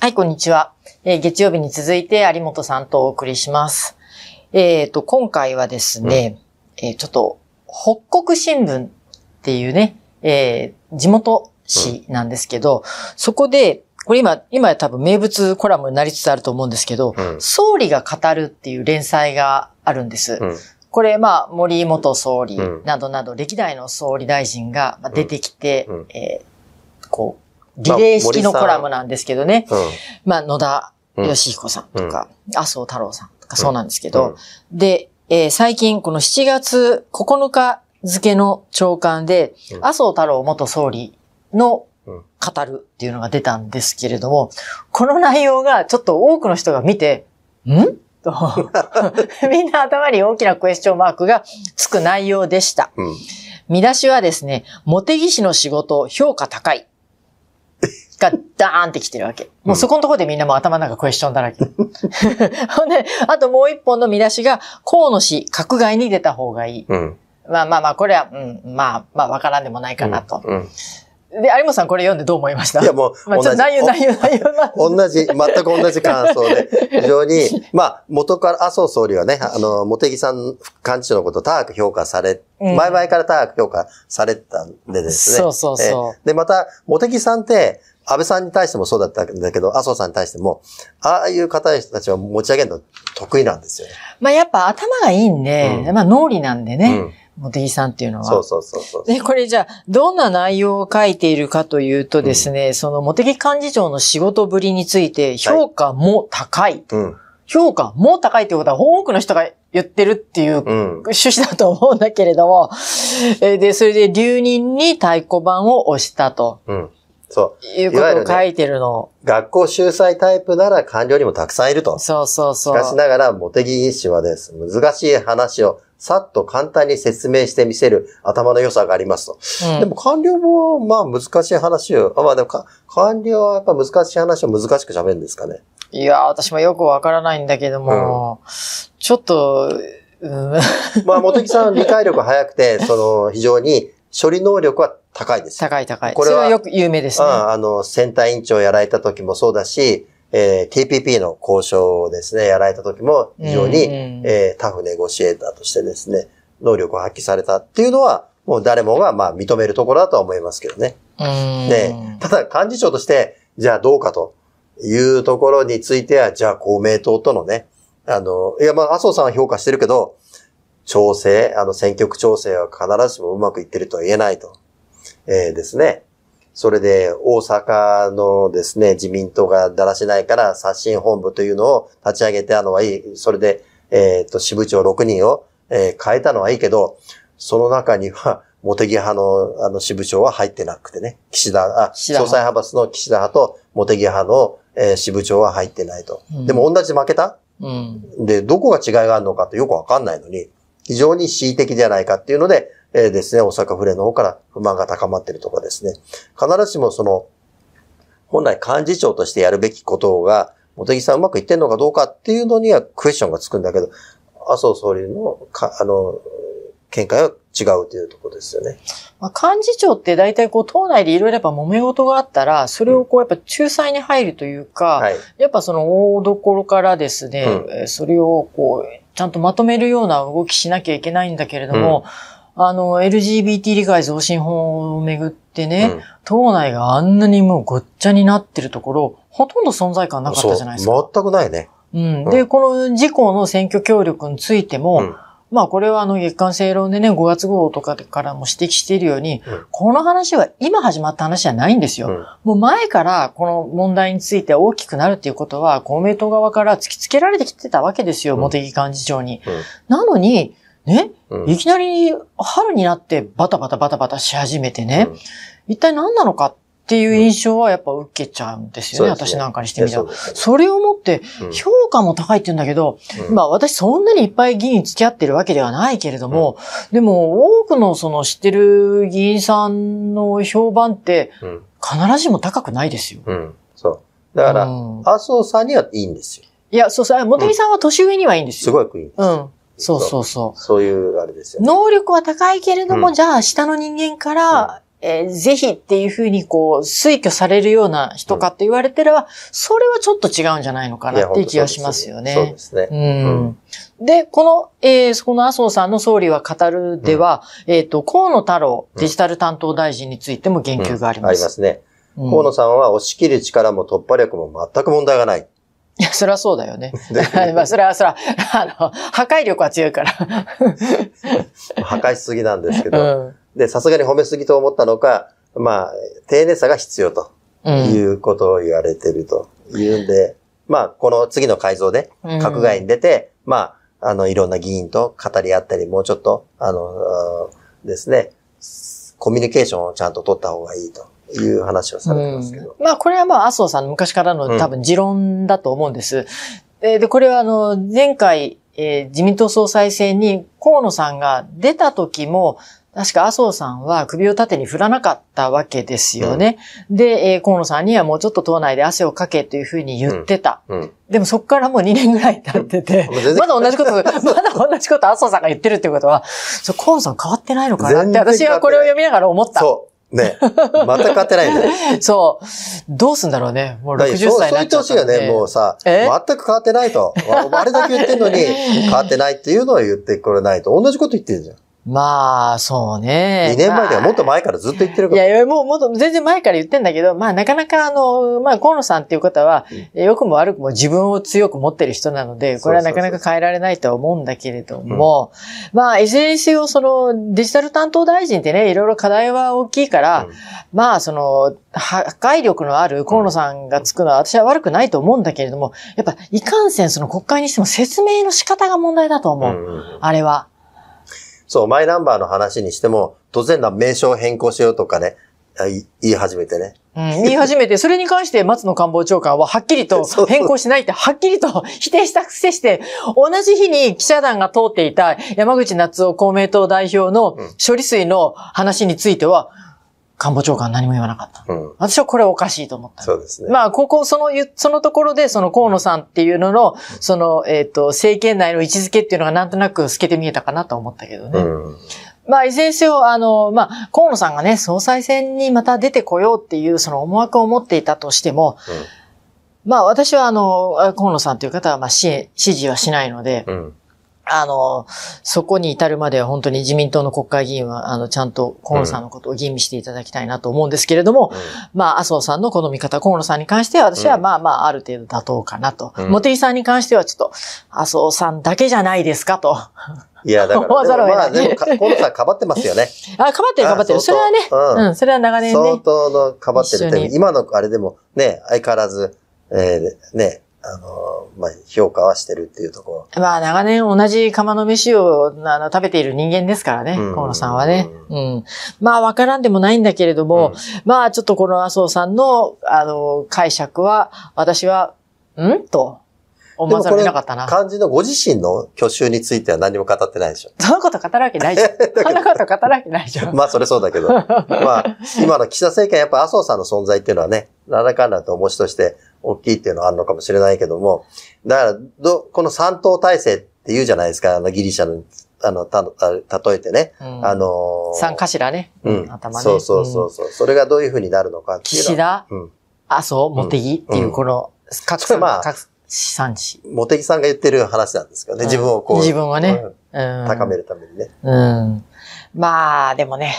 はい、こんにちは。えー月曜日に続いて有本さんとお送りします。えっ、と、今回はですね、えーちょっと、北国新聞っていうね、えー地元紙なんですけど、そこで、これ今、今多分名物コラムになりつつあると思うんですけど、うん総理が語るっていう連載があるんです。うん。これ、まあ、森元総理うんなどなど、歴代の総理大臣がまあ出てきて、うんうんえーこう、リレー式のコラムなんですけどね。うん。まあ、野田うん義彦さんとか、麻生太郎さんとかそうなんですけうんど、で、えー最近この7月9日付の朝刊で、うん麻生太郎元総理のうん語るっていうのが出たんですけれども、この内容がちょっと多くの人が見て、ん？と、みんな頭に大きなクエスチョンマークがつく内容でした。うん。見出しはですね、茂木氏の仕事評価高い。がダーンってきてるわけ。もうそこのところでみんなもう頭の中クエスチョンだらけ。ほんで、あともう一本の見出しが、河野氏、閣外に出た方がいい。うん。まあまあまあ、これは、うん、まあ、まあ、わからんでもないかなと。うん。で、有本さんこれ読んでどう思いました？いやもう、まあ、ちょっと内容、内容、内容 同じ、全く同じ感想で、非常に、まあ、元から、麻生総理はね、あの、茂木さん幹事長のことを高く評価され、うん前々から高く評価されてたんでですね。そうそうそうええで、また、茂木さんって、安倍さんに対してもそうだったんだけど、麻生さんに対しても、ああいう方たちを持ち上げるの得意なんですよね。まあやっぱ頭がいいんで、うんまあ脳裏なんでね、うん。茂木さんっていうのは。そうそうそうそう。で、これじゃあ、どんな内容を書いているかというとですね、その茂木幹事長の仕事ぶりについて評価も高い。うん。評価も高いってことは多くの人が言ってるっていううん。趣旨だと思うんだけれども、えーで、それで留任に太鼓判を押したとうん。そう。いうことを書いてるの。学校秀才タイプなら官僚にもたくさんいると。そうそうしそう。かしながら、茂木氏はです。難しい話をさっと簡単に説明してみせる頭の良さがありますと。うんでも官僚も、まあ難しい話を、あまあでもか官僚はやっぱ難しい話を難しく喋るんですかね。いやー、私もよくわからないんだけども、ちょっと、うん、まあ、茂木さん理解力早くて、その、非常に処理能力は高いです。高い高い。これはそれはよく有名ですね。ああの、選対委員長やられた時もそうだし、えー TPP の交渉をですね、やられた時も非常に、うんうんえータフネゴシエーターとしてですね、能力を発揮されたっていうのは、もう誰もがまあ認めるところだとは思いますけどね。うんね、ただ幹事長として、じゃあどうかというところについては、じゃあ公明党とのね、あの、いやまあ麻生さんは評価してるけど、調整、あの選挙区調整は必ずしもうまくいってるとは言えないと。えーですね。それで、大阪のですね、自民党がだらしないから刷新本部というのを立ち上げてあのはいい。それで、えっ、と、支部長6人を、えー変えたのはいいけど、その中には、茂木派の、あの、支部長は入ってなくてね。岸田、あ、岸田派総裁派閥の岸田派と茂木派の、えー支部長は入ってないと。うんでも同じ負けた？うん。で、どこが違いがあるのかってよくわかんないのに、非常に恣意的じゃないかっていうので、えーですね、大阪府連の方から不満が高まってるとかですね。必ずしもその、本来幹事長としてやるべきことが、茂木さんうまくいってんのかどうかっていうのにはクエスチョンがつくんだけど、麻生総理のか、あの、見解は違うというところですよね。まあ、幹事長って大体こう党内でいろいろやっぱ揉め事があったら、それをこうやっぱ仲裁に入るというか、はい。やっぱその大所からですね、うんそれをこう、ちゃんとまとめるような動きしなきゃいけないんだけれども、あの、LGBT 理解増進法をめぐってね、党内があんなにもうごっちゃになってるところ、ほとんど存在感なかったじゃないですか。全くないね。うん、で、この自公の選挙協力についても、まあこれはあの月刊正論でね、5月号とかからも指摘しているように、うん。この話は今始まった話じゃないんですよ。うん。もう前からこの問題について大きくなるっていうことは公明党側から突きつけられてきてたわけですよ、うん。茂木幹事長に。うん。なのに、ね、うん。いきなり春になってバタバタバタバタし始めてね、一体何なのかっていう印象はやっぱ受けちゃうんですよね、そうですね私なんかにしてみたらそねそれをもってうん評価も高いって言うんだけど、うんまあ私そんなにいっぱい議員付き合ってるわけではないけれども、でも多くのその知ってる議員さんの評判ってうん。必ずしも高くないですよ。うん。そう。だから、うん麻生さんにはいいんですよ。いや、そうそう、茂木さんは年上にはいいんですすよ。ごくいいんです。うん。そうそうそそういうあれですう。よね。能力は高いけれども、うんじゃあ下の人間からえーぜひっていうふうにこう、推挙されるような人かと言われてれば、それはちょっと違うんじゃないのかなっていう気がしますよね。そうですね。うんで、この、えー、そこの麻生さんの総理は語るでは、えっ、と、河野太郎デジタル担当大臣についても言及があります。ありますね。うん河野さんは押し切る力も突破力も全く問題がない。いや、それはそうだよね。でまあ、それは、それは、あの、破壊力は強いから。破壊しすぎなんですけうど、ん。で、さすがに褒めすぎと思ったのか、まあ、丁寧さが必要とうん。いうことを言われてるというんで、まあ、この次の改造で、うん閣外に出て、まあ、あの、いろんな議員と語り合ったり、もうちょっと、あの、ですね、コミュニケーションをちゃんと取った方がいいという話をされてますけど。うんまあ、これはまあ、麻生さんの昔からの多分持論だと思うんです。えーで、これはあの、前回、えー自民党総裁選に河野さんが出た時も、確か麻生さんは首を縦に振らなかったわけですよね。で、えー河野さんにはもうちょっと党内で汗をかけというふうに言ってた。うん。でもそこからもう2年ぐらい経ってて まだ同じこと、まだ同じこと麻生さんが言ってるってことは、そう河野さん変わってないのかなって私はこれを読みながら思った。そう。ね。全く変わってないんだよ。そう。どうすんだろうね。もうだから60そうそう言って歳になっちゃったほしいよね。もうさ、え？全く変わってないと。あれだけ言ってんのに、変わってないっていうのを言ってくれないと。同じこと言ってるじゃん。まあ、そうね。2年前ではもっとま前からずっと言ってるあから。いやいや、もう、もっと全然前から言ってんだけど、まあ、なかなかあの、まあ、河野さんっていう方は、良くも悪くも自分を強く持ってる人なので、これはなかなか変えられないとは思うんだけれども、まあ、いずれにせよ、その、デジタル担当大臣ってね、いろいろ課題は大きいから、うんまあ、その、破壊力のある河野さんがつくのは私は悪くないと思うんだけれども、やっぱ、いかんせんその国会にしても説明の仕方が問題だと思う。うんうんあれは。そう、マイナンバーの話にしても、突然な名称変更しようとかね、言い始めてね。うん、言い始めて、それに関して松野官房長官ははっきりと 変更しないって、はっきりと 否定したくせして、同じ日に記者団が通っていた山口夏夫公明党代表のうん処理水の話については、官房長官は何も言わなかった。うん。私はこれおかしいと思った。そうですね。まあ、ここ、そのゆ、そのところで、その河野さんっていうのの、その、えっ、と、政権内の位置づけっていうのがなんとなく透けて見えたかなと思ったけどね。うん。まあ、いずれにせよ、あの、まあ、河野さんがね、総裁選にまた出てこようっていう、その思惑を持っていたとしても、まあ、私は、あの、河野さんという方は、まあ、支支持はしないので、うん。あの、そこに至るまでは本当に自民党の国会議員は、あの、ちゃんと河野さんのことを吟味していただきたいなと思うんですけれども、まあ、麻生さんのこの見方、河野さんに関しては、私はうんまあまあ、ある程度妥当かなと。うん茂木さんに関しては、ちょっと、麻生さんだけじゃないですかと。あ、いや、だから、でもまあ、でもか、河野さんかばってますよね。かばってるかばってる。あそれはね、うんうん、それは長年相ね。当のかばってる今のあれでもね、相変わらず、えーね、あの、まあ、評価はしてるっていうところ。まあ、長年同じ釜の飯をあの食べている人間ですからね、うん河野さんはね。うん。まあ、わからんでもないんだけれども、うんまあ、ちょっとこの麻生さんの、あの、解釈は、私は、ん？と、思わざるを得なかったな。漢字のご自身の挙手については何も語ってないでしょ。そんなこと語るわけないじゃん。そんなこと語るわけないじゃん。まあ、それそうだけど。まあ、今の岸田政権、やっぱ麻生さんの存在っていうのはね、なんだかんだと重しとして大きいっていうのはあるのかもしれないけども、だから、ど、この三党体制って言うじゃないですか、あのギリシャの、あの、た、た例えてね。うんあのー三頭ね。うん。頭ね。そうそうそううそう。それがどういうふうになるのかっていう。岸田、うん。麻生、茂木っていうう、んこの、各それまあ各産地。茂木さんが言ってる話なんですけどね。自分をこう。自分をねうんうん高めるためにね。うん。まあ、でもね、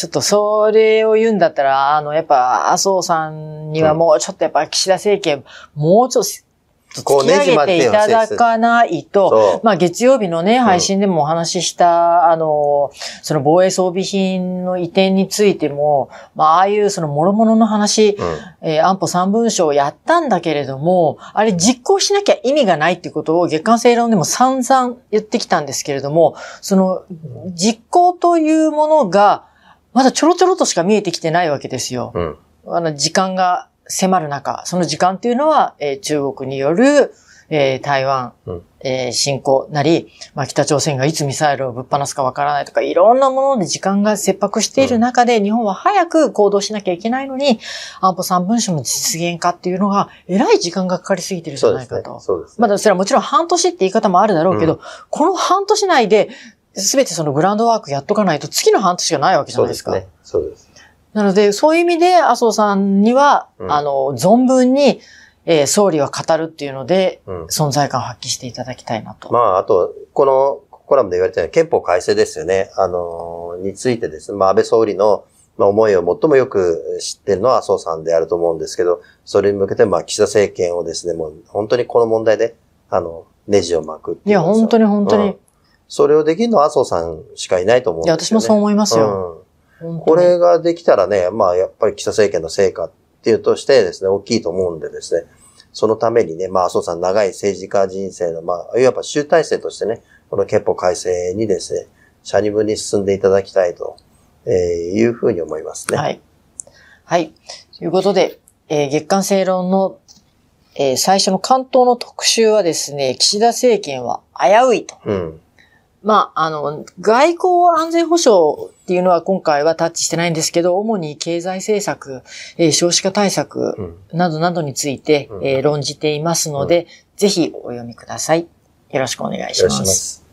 ちょっとそれを言うんだったら、あの、やっぱ、麻生さんにはもうちょっとやっぱ岸田政権、もうちょっと突き上げていただかないと。まあ月曜日のね、配信でもお話しした、あの、その防衛装備品の移転についても、まあああいうその諸々の話、うん。えー安保三文書をやったんだけれども、あれ実行しなきゃ意味がないっていうことを月刊正論でも散々言ってきたんですけれども、その実行というものが、まだちょろちょろとしか見えてきてないわけですよ。うん。あの、時間が迫る中、その時間っていうのは、えー中国による、えー台湾、うんえー侵攻なり、まあ、北朝鮮がいつミサイルをぶっ放すかわからないとか、いろんなもので時間が切迫している中で、日本は早く行動しなきゃいけないのに、安保三文書の実現化っていうのが、えらい時間がかかりすぎてるじゃないかと。。そうですね。まだそれはもちろん半年って言い方もあるだろうけど、うんこの半年内で、すべてそのグラウンドワークやっとかないと、次の半年がないわけじゃないですか。そうですね。そうです。なので、そういう意味で、麻生さんには、うんあの、存分に、えー総理は語るっていうので、うん。存在感を発揮していただきたいなと。まあ、あと、このコラムで言われたように憲法改正ですよね。あの、についてですね、まあ、安倍総理の、まあ、思いを最もよく知ってるのは麻生さんであると思うんですけど、それに向けて、まあ、岸田政権をですね、もう本当にこの問題で、あの、ネジを巻くっていや、本当に。に本当に。うんそれをできるのは麻生さんしかいないと思うんいや、ですよ、ね。私もそう思いますよ。うん。これができたらね、まあやっぱり岸田政権の成果っていうとしてですね、大きいと思うんでですね、そのためにね、まあ麻生さん長い政治家人生の、まあ、いわば集大成としてね、この憲法改正にですね、社に分に進んでいただきたいと、えーいうふうに思いますね。はい。はい。ということで、えー月刊正論の、えー最初の関東の特集はですね、岸田政権は危ういと。うん。まあ、あの、外交安全保障っていうのは今回はタッチしてないんですけど、主に経済政策、えー少子化対策うん。などなどについて、うんえー論じていますので、ぜひお読みください。よろしくお願いしま。す。